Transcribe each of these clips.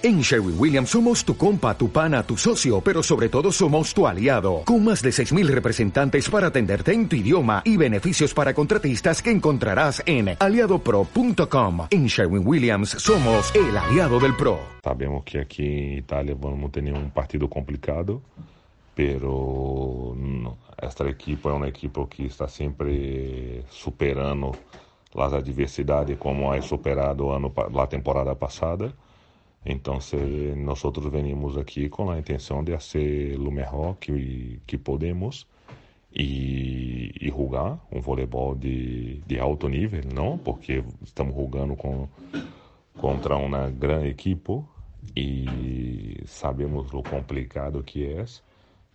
En Sherwin Williams somos tu compa, tu pana, tu socio, pero sobre todo somos tu aliado, con más de 6.000 representantes para atenderte en tu idioma y beneficios para contratistas que encontrarás en aliadopro.com. En Sherwin Williams somos el aliado del PRO. Sabemos que aqui em Itália vamos ter um partido complicado, pero esta equipe é uma equipe que está sempre superando as adversidades como é superado ano, a temporada passada. Então, nós venimos aqui com a intenção de fazer o melhor que, que podemos e, jogar um voleibol de, de alto nível, não? Porque estamos jogando contra uma grande equipe e sabemos o complicado que é,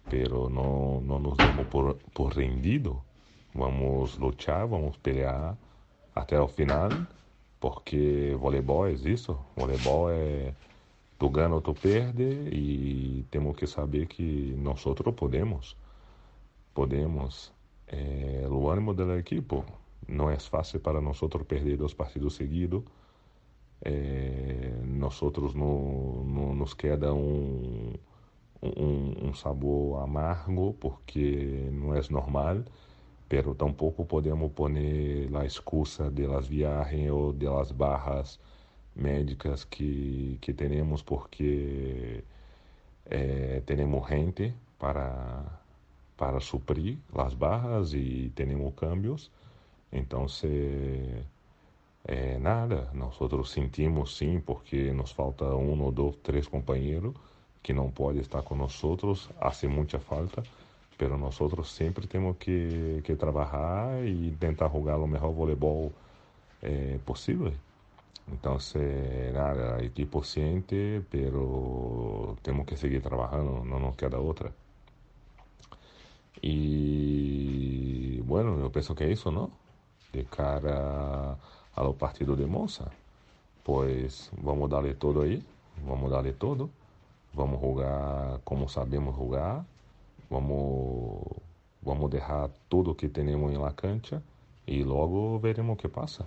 pero não, nos damos por, por rendido. Vamos lutar, vamos pelear até o final porque voleibol é isso, voleibol é tu ganha ou tu perde e temos que saber que nós outros podemos, podemos. É, o ânimo da equipe não é fácil para nós outros perder dois partidos seguidos. É, nós outros no, no, nos queda um, um, um sabor amargo porque não é normal pero tampouco podemos poner a excusa de las viagens ou de las barras médicas que, que temos porque eh, temos gente para, para suprir as barras e temos cambios. Então, se, é, nada, nós sentimos sim, porque nos falta um ou dois, três companheiros que não podem estar nós, hace muita falta pero nosotros sempre temos que, que trabalhar e tentar jogar o melhor voleibol eh, possível. Então, nada, equipe ciente, pero temos que seguir trabalhando, não nos queda outra. E, bueno, eu penso que é isso, não? De cara ao partido de Monza, pois vamos dar-lhe todo aí, vamos dar-lhe todo, vamos jogar como sabemos jogar Vamos, vamos deixar tudo que temos em La Cancha e logo veremos o que passa.